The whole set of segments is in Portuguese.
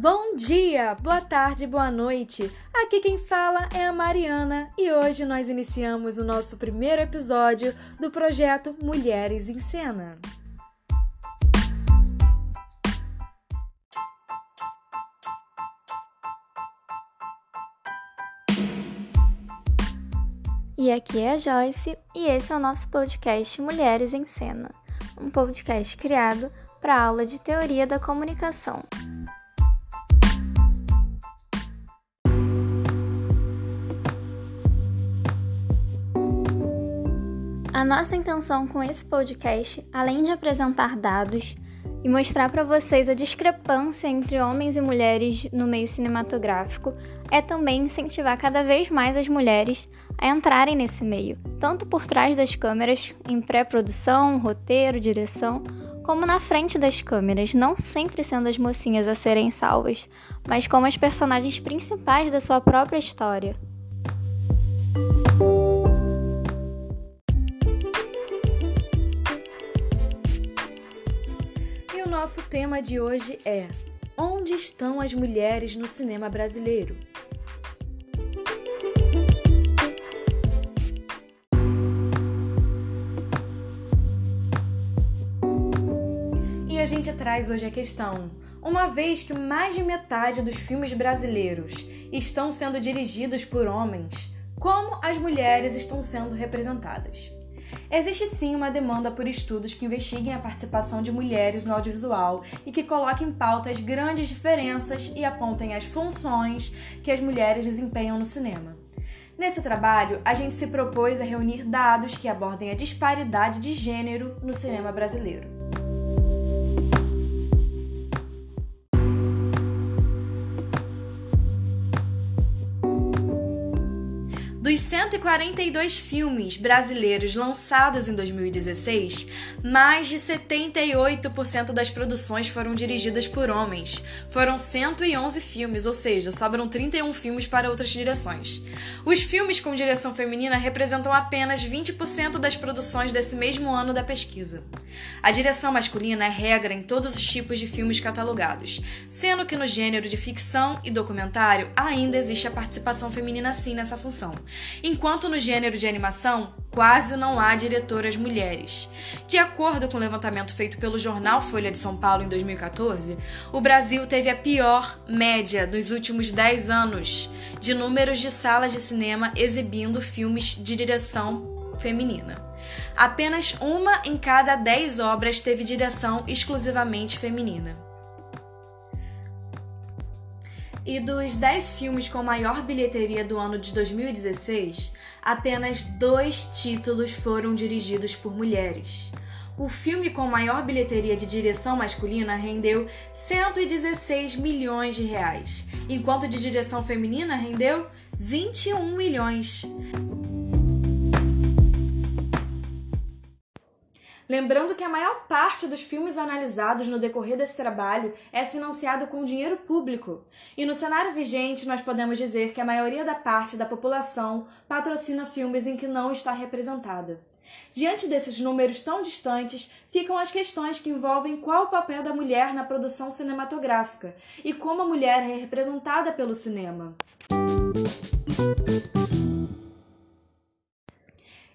Bom dia, boa tarde, boa noite. Aqui quem fala é a Mariana e hoje nós iniciamos o nosso primeiro episódio do projeto Mulheres em Cena. E aqui é a Joyce e esse é o nosso podcast Mulheres em Cena, um podcast criado para aula de Teoria da Comunicação. A nossa intenção com esse podcast, além de apresentar dados e mostrar para vocês a discrepância entre homens e mulheres no meio cinematográfico, é também incentivar cada vez mais as mulheres a entrarem nesse meio, tanto por trás das câmeras, em pré-produção, roteiro, direção, como na frente das câmeras, não sempre sendo as mocinhas a serem salvas, mas como as personagens principais da sua própria história. Nosso tema de hoje é: Onde estão as mulheres no cinema brasileiro? E a gente traz hoje a questão: uma vez que mais de metade dos filmes brasileiros estão sendo dirigidos por homens, como as mulheres estão sendo representadas? Existe sim uma demanda por estudos que investiguem a participação de mulheres no audiovisual e que coloquem em pauta as grandes diferenças e apontem as funções que as mulheres desempenham no cinema. Nesse trabalho, a gente se propôs a reunir dados que abordem a disparidade de gênero no cinema brasileiro. Dos 142 filmes brasileiros lançados em 2016, mais de 78% das produções foram dirigidas por homens. Foram 111 filmes, ou seja, sobram 31 filmes para outras direções. Os filmes com direção feminina representam apenas 20% das produções desse mesmo ano da pesquisa. A direção masculina é regra em todos os tipos de filmes catalogados, sendo que no gênero de ficção e documentário ainda existe a participação feminina sim nessa função enquanto no gênero de animação quase não há diretoras mulheres. De acordo com o um levantamento feito pelo jornal Folha de São Paulo em 2014, o Brasil teve a pior média dos últimos 10 anos de números de salas de cinema exibindo filmes de direção feminina. Apenas uma em cada 10 obras teve direção exclusivamente feminina. E dos 10 filmes com maior bilheteria do ano de 2016, apenas dois títulos foram dirigidos por mulheres. O filme com maior bilheteria de direção masculina rendeu 116 milhões de reais, enquanto de direção feminina rendeu 21 milhões. Lembrando que a maior parte dos filmes analisados no decorrer desse trabalho é financiado com dinheiro público. E no cenário vigente, nós podemos dizer que a maioria da parte da população patrocina filmes em que não está representada. Diante desses números tão distantes, ficam as questões que envolvem qual o papel da mulher na produção cinematográfica e como a mulher é representada pelo cinema.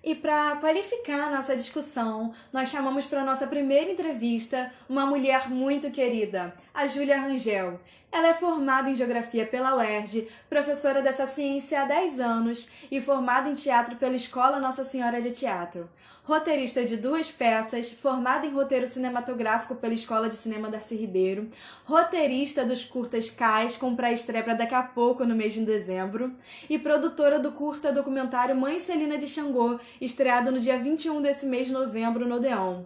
E para qualificar a nossa discussão, nós chamamos para nossa primeira entrevista uma mulher muito querida, a Júlia Rangel. Ela é formada em Geografia pela UERJ, professora dessa ciência há 10 anos e formada em teatro pela Escola Nossa Senhora de Teatro. Roteirista de duas peças, formada em roteiro cinematográfico pela Escola de Cinema Darcy Ribeiro, roteirista dos curtas Cais, com pré-estreia para daqui a pouco, no mês de dezembro, e produtora do curta documentário Mãe Celina de Xangô, estreado no dia 21 desse mês de novembro no Odeon.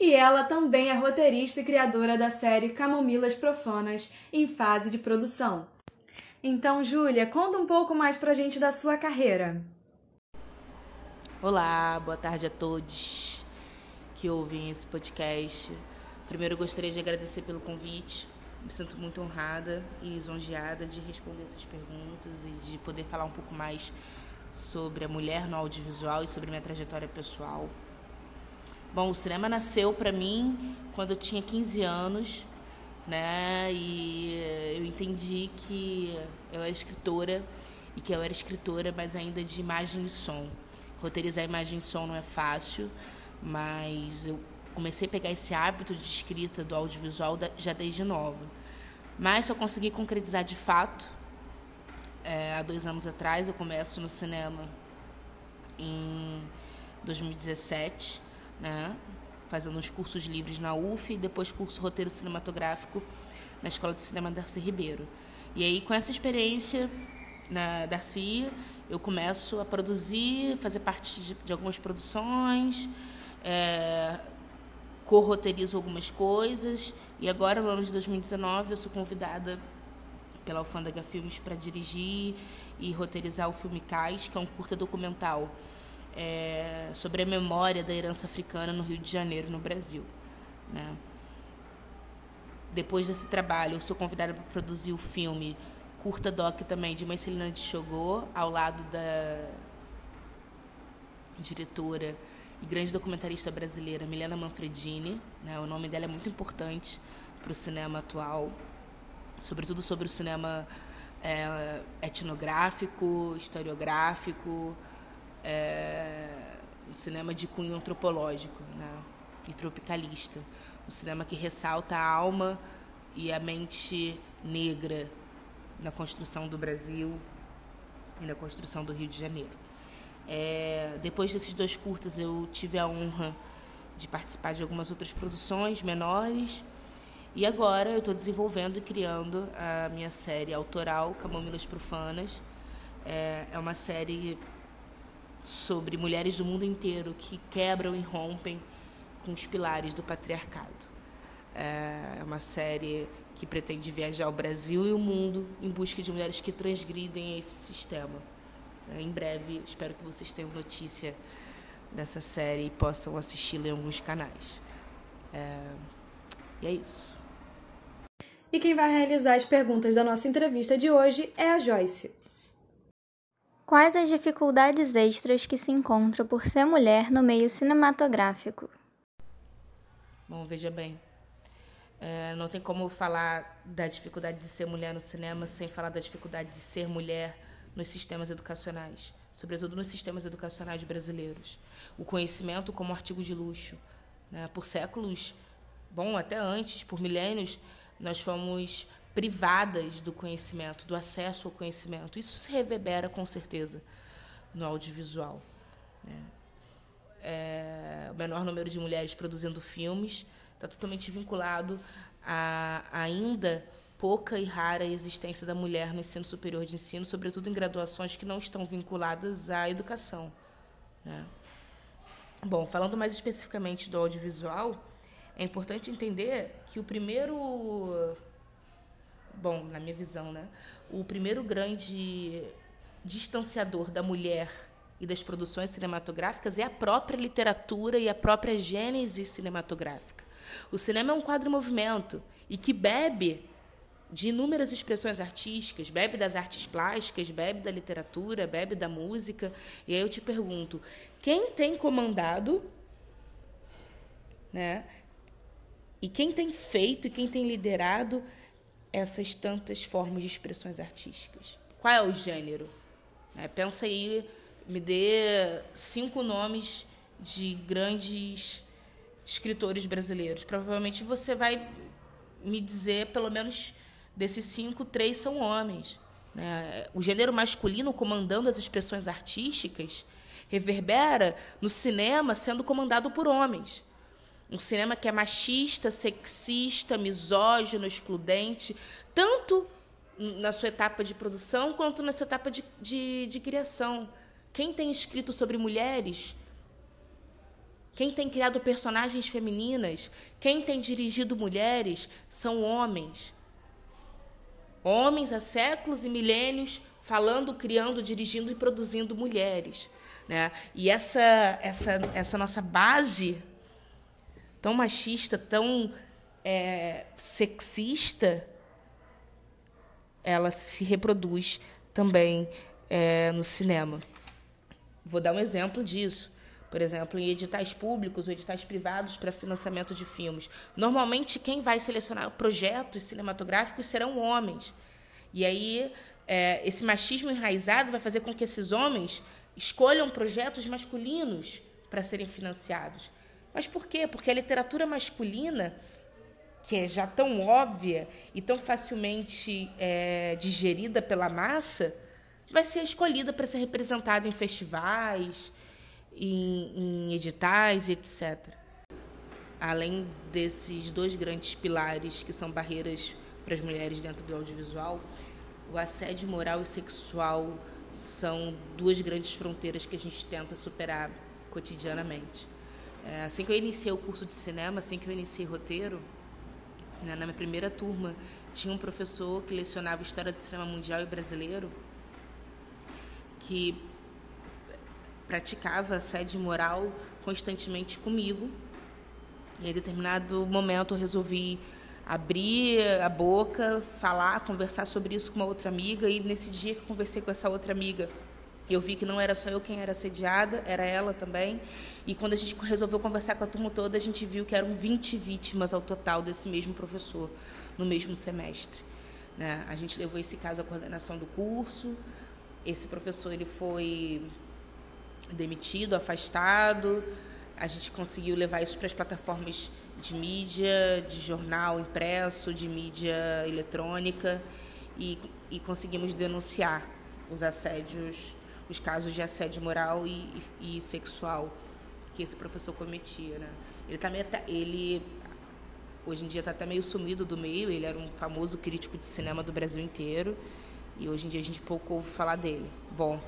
E ela também é roteirista e criadora da série Camomilas Profanas, em fase de produção. Então, Júlia, conta um pouco mais pra gente da sua carreira. Olá, boa tarde a todos que ouvem esse podcast. Primeiro, gostaria de agradecer pelo convite. Me sinto muito honrada e lisonjeada de responder essas perguntas e de poder falar um pouco mais sobre a mulher no audiovisual e sobre minha trajetória pessoal. Bom, o cinema nasceu para mim quando eu tinha 15 anos. né? E eu entendi que eu era escritora e que eu era escritora, mas ainda de imagem e som. Roteirizar imagem e som não é fácil, mas eu comecei a pegar esse hábito de escrita do audiovisual já desde nova. Mas só consegui concretizar de fato é, há dois anos atrás. Eu começo no cinema em 2017, né? fazendo uns cursos livres na UF e depois curso roteiro cinematográfico na Escola de Cinema Darcy Ribeiro. E aí, com essa experiência na Darcy, eu começo a produzir, fazer parte de, de algumas produções, é, co-roteirizo algumas coisas. E agora, no ano de 2019, eu sou convidada pela Alfândega Filmes para dirigir e roteirizar o filme Cais, que é um curta documental é, sobre a memória da herança africana no Rio de Janeiro, no Brasil. Né? Depois desse trabalho, eu sou convidada para produzir o filme curta doc também de Marcelina de Chogô, ao lado da diretora e grande documentarista brasileira Milena Manfredini. Né? O nome dela é muito importante para o cinema atual, sobretudo sobre o cinema é, etnográfico, historiográfico, é, um cinema de cunho antropológico né, e tropicalista. Um cinema que ressalta a alma e a mente negra na construção do Brasil e na construção do Rio de Janeiro. É, depois desses dois curtas, eu tive a honra de participar de algumas outras produções menores. E agora eu estou desenvolvendo e criando a minha série autoral, Camômilas Profanas. É, é uma série sobre mulheres do mundo inteiro que quebram e rompem com os pilares do patriarcado. É uma série que pretende viajar ao Brasil e o mundo em busca de mulheres que transgridem esse sistema. É, em breve, espero que vocês tenham notícia dessa série e possam assisti-la em alguns canais. É... E é isso. E quem vai realizar as perguntas da nossa entrevista de hoje é a Joyce. Quais as dificuldades extras que se encontra por ser mulher no meio cinematográfico? Bom, veja bem. É, não tem como falar da dificuldade de ser mulher no cinema sem falar da dificuldade de ser mulher nos sistemas educacionais, sobretudo nos sistemas educacionais brasileiros. O conhecimento como artigo de luxo. Né? Por séculos, bom, até antes, por milênios, nós fomos privadas do conhecimento, do acesso ao conhecimento. Isso se reverbera com certeza no audiovisual. Né? É, o menor número de mulheres produzindo filmes está totalmente vinculado a ainda pouca e rara existência da mulher no ensino superior de ensino, sobretudo em graduações que não estão vinculadas à educação. Né? Bom, falando mais especificamente do audiovisual, é importante entender que o primeiro bom, na minha visão, né? O primeiro grande distanciador da mulher e das produções cinematográficas é a própria literatura e a própria gênese cinematográfica. O cinema é um quadro em movimento e que bebe de inúmeras expressões artísticas, bebe das artes plásticas, bebe da literatura, bebe da música. E aí eu te pergunto, quem tem comandado, né? E quem tem feito e quem tem liderado essas tantas formas de expressões artísticas? Qual é o gênero? É, pensa aí, me dê cinco nomes de grandes escritores brasileiros. Provavelmente você vai me dizer, pelo menos desses cinco, três são homens. Né? O gênero masculino comandando as expressões artísticas reverbera no cinema sendo comandado por homens. Um cinema que é machista, sexista, misógino, excludente, tanto na sua etapa de produção quanto nessa etapa de, de, de criação. Quem tem escrito sobre mulheres quem tem criado personagens femininas, quem tem dirigido mulheres, são homens. Homens há séculos e milênios falando, criando, dirigindo e produzindo mulheres. Né? E essa, essa, essa nossa base tão machista, tão é, sexista, ela se reproduz também é, no cinema. Vou dar um exemplo disso. por exemplo, em editais públicos ou editais privados para financiamento de filmes. Normalmente, quem vai selecionar projetos cinematográficos serão homens. E aí, é, esse machismo enraizado vai fazer com que esses homens escolham projetos masculinos para serem financiados. Mas por quê? Porque a literatura masculina, que é já tão óbvia e tão facilmente é, digerida pela massa, vai ser escolhida para ser representada em festivais, em, em editais, etc. Além desses dois grandes pilares que são barreiras para as mulheres dentro do audiovisual, o assédio moral e sexual são duas grandes fronteiras que a gente tenta superar cotidianamente. É, assim que eu iniciei o curso de cinema, assim que eu iniciei roteiro, né, na minha primeira turma, tinha um professor que lecionava História do Cinema Mundial e Brasileiro, que praticava assédio moral constantemente comigo. E em determinado momento eu resolvi abrir a boca, falar, conversar sobre isso com uma outra amiga. E nesse dia que eu conversei com essa outra amiga, eu vi que não era só eu quem era assediada, era ela também. E quando a gente resolveu conversar com a turma toda, a gente viu que eram 20 vítimas ao total desse mesmo professor, no mesmo semestre. Né? A gente levou esse caso à coordenação do curso. Esse professor ele foi demitido, afastado. A gente conseguiu levar isso para as plataformas de mídia, de jornal impresso, de mídia eletrônica e, e conseguimos denunciar os assédios, os casos de assédio moral e, e, e sexual que esse professor cometia, né? Ele também tá, ele hoje em dia está até meio sumido do meio. Ele era um famoso crítico de cinema do Brasil inteiro e hoje em dia a gente pouco ouve falar dele. Bom,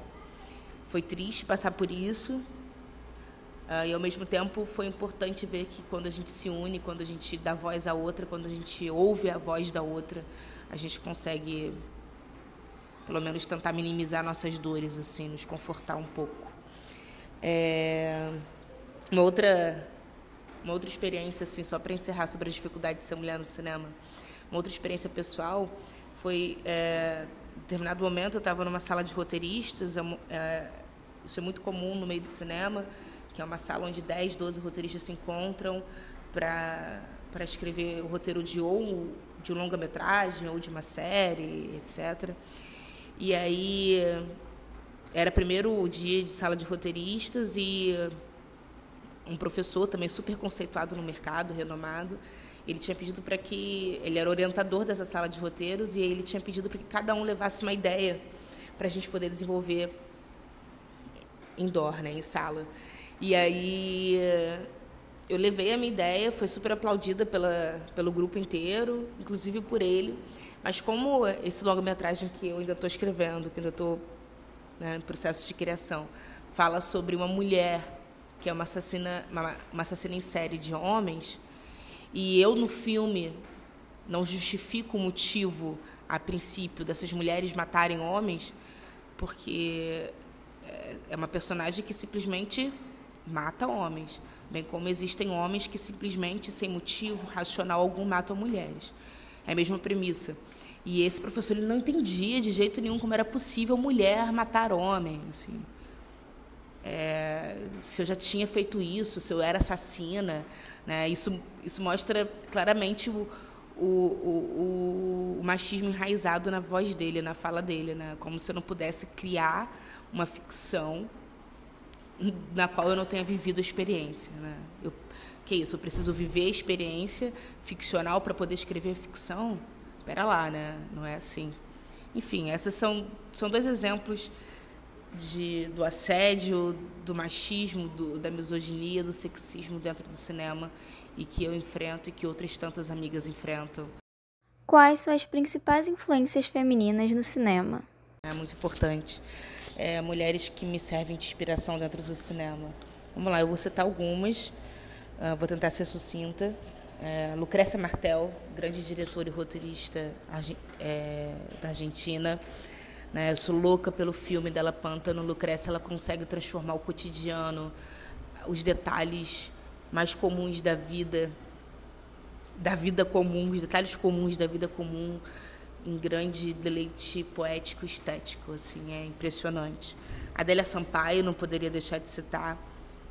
foi triste passar por isso. Uh, e ao mesmo tempo foi importante ver que quando a gente se une, quando a gente dá voz à outra, quando a gente ouve a voz da outra, a gente consegue pelo menos tentar minimizar nossas dores, assim, nos confortar um pouco. É... Uma outra uma outra experiência assim, só para encerrar sobre a dificuldade de ser mulher no cinema. Uma outra experiência pessoal foi é, em determinado momento eu estava numa sala de roteiristas, é, isso é muito comum no meio do cinema, que é uma sala onde 10, 12 roteiristas se encontram para para escrever o roteiro de ou de um longa-metragem ou de uma série, etc. E aí era primeiro o dia de sala de roteiristas e um professor também super conceituado no mercado, renomado, ele tinha pedido para que ele era orientador dessa sala de roteiros e ele tinha pedido para que cada um levasse uma ideia para a gente poder desenvolver indoor, né, em sala. E aí eu levei a minha ideia, foi super aplaudida pela, pelo grupo inteiro, inclusive por ele. Mas como esse longa-metragem que eu ainda estou escrevendo, que ainda estou né, no processo de criação, fala sobre uma mulher que é uma assassina, uma, uma assassina em série de homens, e eu no filme não justifico o motivo, a princípio, dessas mulheres matarem homens, porque é uma personagem que simplesmente mata homens, bem como existem homens que simplesmente, sem motivo racional algum, matam mulheres. É a mesma premissa. E esse professor ele não entendia de jeito nenhum como era possível mulher matar homem. Assim. É, se eu já tinha feito isso, se eu era assassina. Né? Isso, isso mostra claramente o, o, o, o, machismo enraizado na voz dele, na fala dele. Né? Como se eu não pudesse criar uma ficção na qual eu não tenha vivido a experiência. Né? Eu, que isso? Eu preciso viver a experiência ficcional para poder escrever ficção? Espera lá, né? Não é assim. Enfim, esses são, são dois exemplos de, do assédio, do machismo, do, da misoginia, do sexismo dentro do cinema e que eu enfrento e que outras tantas amigas enfrentam. Quais são as principais influências femininas no cinema? É muito importante é, mulheres que me servem de inspiração dentro do cinema. Vamos lá, eu vou citar algumas, uh, vou tentar ser sucinta. É, Lucrécia Martel, grande diretora e roteirista é, da Argentina. Né, eu sou louca pelo filme dela, Pântano. Lucrécia, ela consegue transformar o cotidiano, os detalhes mais comuns da vida, da vida comum, os detalhes comuns da vida comum, em grande deleite poético estético, assim, é impressionante. Adélia Sampaio, não poderia deixar de citar,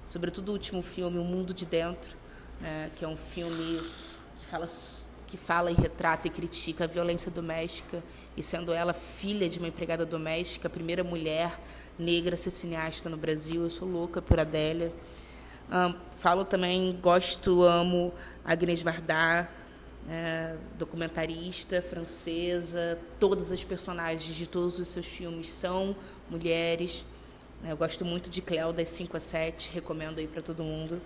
sobretudo o último filme, O Mundo de Dentro, né, que é um filme que fala, que fala e retrata e critica a violência doméstica, e sendo ela filha de uma empregada doméstica, a primeira mulher negra a ser cineasta no Brasil. Eu sou louca por Adélia. Um, falo também, gosto, amo Agnès Varda, é, documentarista francesa. Todas as personagens de todos os seus filmes são mulheres. Eu gosto muito de Cléo das 5 a 7, recomendo aí para todo mundo.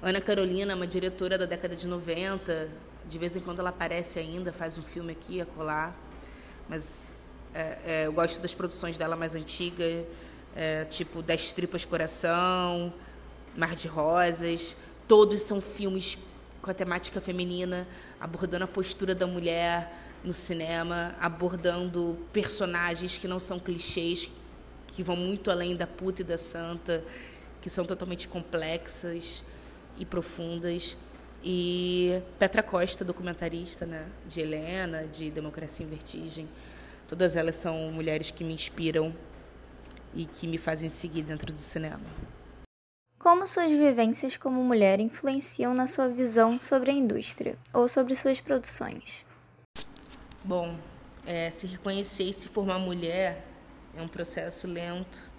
Ana Carolina, uma diretora da década de 90, de vez em quando ela aparece ainda, faz um filme aqui a colar, mas é, é, eu gosto das produções dela mais antigas, é, tipo Das Tripas Coração, Mar de Rosas. Todos são filmes com a temática feminina, abordando a postura da mulher no cinema, abordando personagens que não são clichês, que vão muito além da puta e da santa, que são totalmente complexas e profundas. E Petra Costa, documentarista, né, de Helena, de Democracia em Vertigem. Todas elas são mulheres que me inspiram e que me fazem seguir dentro do cinema. Como suas vivências como mulher influenciam na sua visão sobre a indústria ou sobre suas produções? Bom, é, se reconhecer e se formar mulher é um processo lento,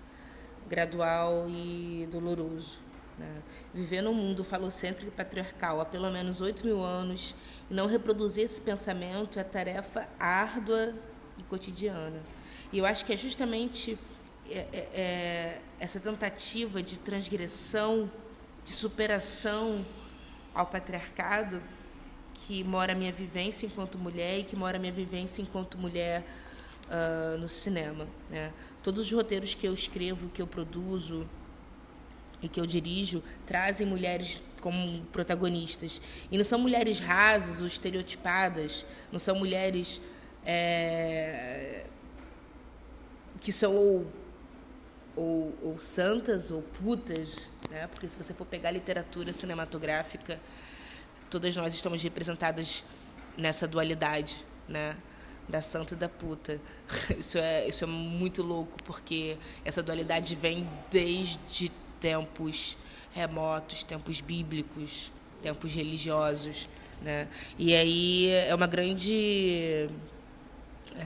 gradual e doloroso. Né? Viver num mundo falocêntrico e patriarcal há pelo menos 8 mil anos e não reproduzir esse pensamento é tarefa árdua e cotidiana. E eu acho que é justamente é, é, é essa tentativa de transgressão, de superação ao patriarcado que mora a minha vivência enquanto mulher e que mora a minha vivência enquanto mulher uh, no cinema. Né? Todos os roteiros que eu escrevo, que eu produzo e que eu dirijo, trazem mulheres como protagonistas. E não são mulheres rasas ou estereotipadas, não são mulheres é, que são ou, ou, ou, santas ou putas, né? porque se você for pegar literatura cinematográfica, todas nós estamos representadas nessa dualidade, né? da santa e da puta. Isso é, isso é muito louco, porque essa dualidade vem desde tempos remotos, tempos bíblicos, tempos religiosos. Né? E aí é uma grande.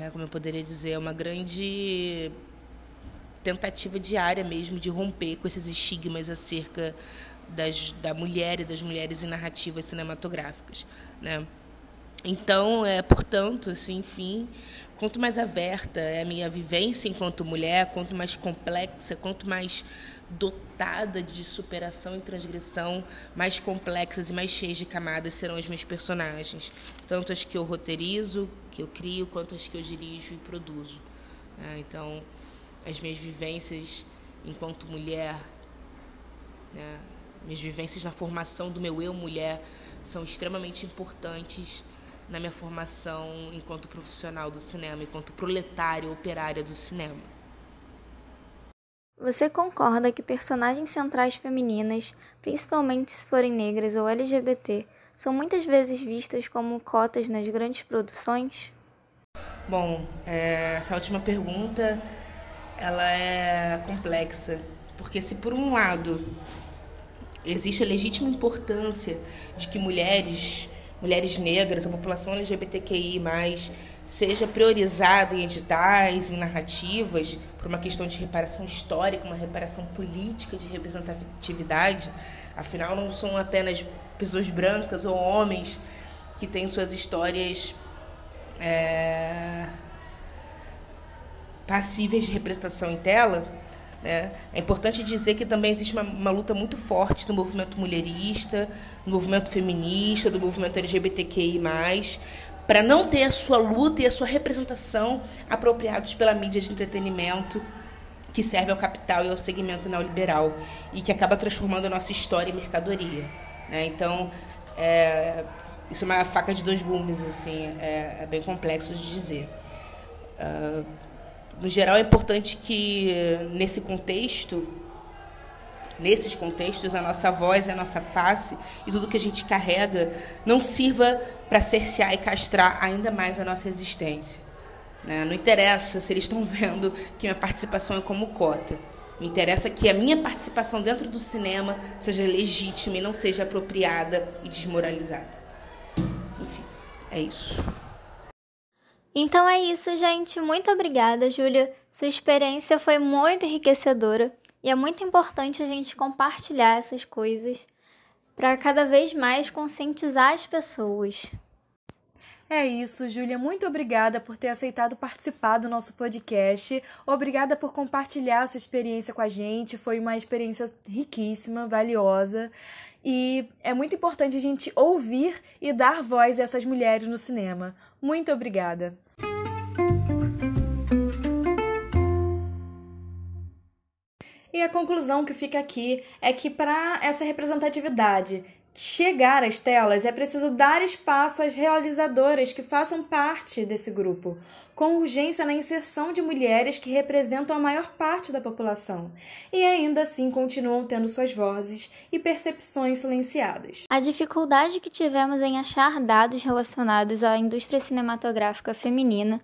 É, como eu poderia dizer? É uma grande tentativa diária mesmo de romper com esses estigmas acerca das, da mulher e das mulheres em narrativas cinematográficas. Né? Então, é, portanto, assim, enfim, quanto mais aberta é a minha vivência enquanto mulher, quanto mais complexa, quanto mais dotada de superação e transgressão, mais complexas e mais cheias de camadas serão as minhas personagens, tanto as que eu roteirizo, que eu crio, quanto as que eu dirijo e produzo. É, então, as minhas vivências enquanto mulher, né, minhas vivências na formação do meu eu mulher são extremamente importantes na minha formação enquanto profissional do cinema, enquanto proletária operária do cinema. Você concorda que personagens centrais femininas, principalmente se forem negras ou LGBT, são muitas vezes vistas como cotas nas grandes produções? Bom, é, essa última pergunta ela é complexa, porque se por um lado existe a legítima importância de que mulheres mulheres negras, a população LGBTQI+, seja priorizada em editais, em narrativas, por uma questão de reparação histórica, uma reparação política de representatividade. Afinal, não são apenas pessoas brancas ou homens que têm suas histórias é, passíveis de representação em tela, né? É importante dizer que também existe uma, uma, luta muito forte do movimento mulherista, do movimento feminista, do movimento LGBTQI, para não ter a sua luta e a sua representação apropriados pela mídia de entretenimento que serve ao capital e ao segmento neoliberal e que acaba transformando a nossa história em mercadoria. Né? Então, é, isso é uma faca de dois gumes, assim, é, é bem complexo de dizer. Uh, no geral, é importante que, nesse contexto, nesses contextos, a nossa voz, a nossa face e tudo que a gente carrega não sirva para cercear e castrar ainda mais a nossa existência. Né? Não interessa se eles estão vendo que minha participação é como cota. Me interessa que a minha participação dentro do cinema seja legítima e não seja apropriada e desmoralizada. Enfim, é isso. Então é isso, gente. Muito obrigada, Júlia. Sua experiência foi muito enriquecedora e é muito importante a gente compartilhar essas coisas para cada vez mais conscientizar as pessoas. É isso, Júlia. Muito obrigada por ter aceitado participar do nosso podcast. Obrigada por compartilhar sua experiência com a gente. Foi uma experiência riquíssima, valiosa. E é muito importante a gente ouvir e dar voz a essas mulheres no cinema. Muito obrigada. E a conclusão que fica aqui é que para essa representatividade chegar às telas, é preciso dar espaço às realizadoras que façam parte desse grupo, com urgência na inserção de mulheres que representam a maior parte da população e ainda assim continuam tendo suas vozes e percepções silenciadas. A dificuldade que tivemos em achar dados relacionados à indústria cinematográfica feminina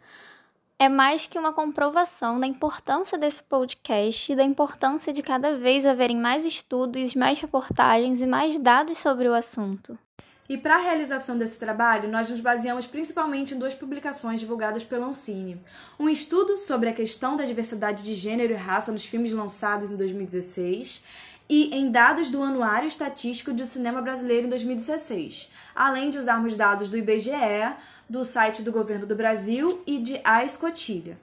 é mais que uma comprovação da importância desse podcast e da importância de cada vez haverem mais estudos, mais reportagens e mais dados sobre o assunto. E para a realização desse trabalho, nós nos baseamos principalmente em duas publicações divulgadas pela Ancine. Um estudo sobre a questão da diversidade de gênero e raça nos filmes lançados em 2016 e em dados do Anuário Estatístico do Cinema Brasileiro em 2016, além de usarmos dados do IBGE, do site do Governo do Brasil e de A Escotilha.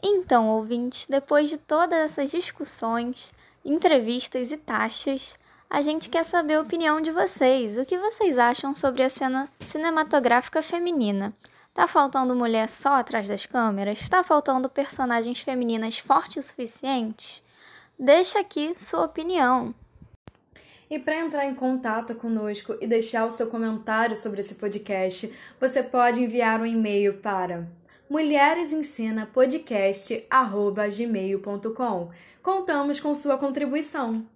Então, ouvintes, depois de todas essas discussões, entrevistas e taxas, a gente quer saber a opinião de vocês. O que vocês acham sobre a cena cinematográfica feminina? Tá faltando mulher só atrás das câmeras? Tá faltando personagens femininas fortes o suficiente? Deixa aqui sua opinião. E para entrar em contato conosco e deixar o seu comentário sobre esse podcast, você pode enviar um e-mail para mulheresemcenapodcast@gmail.com. Contamos com sua contribuição.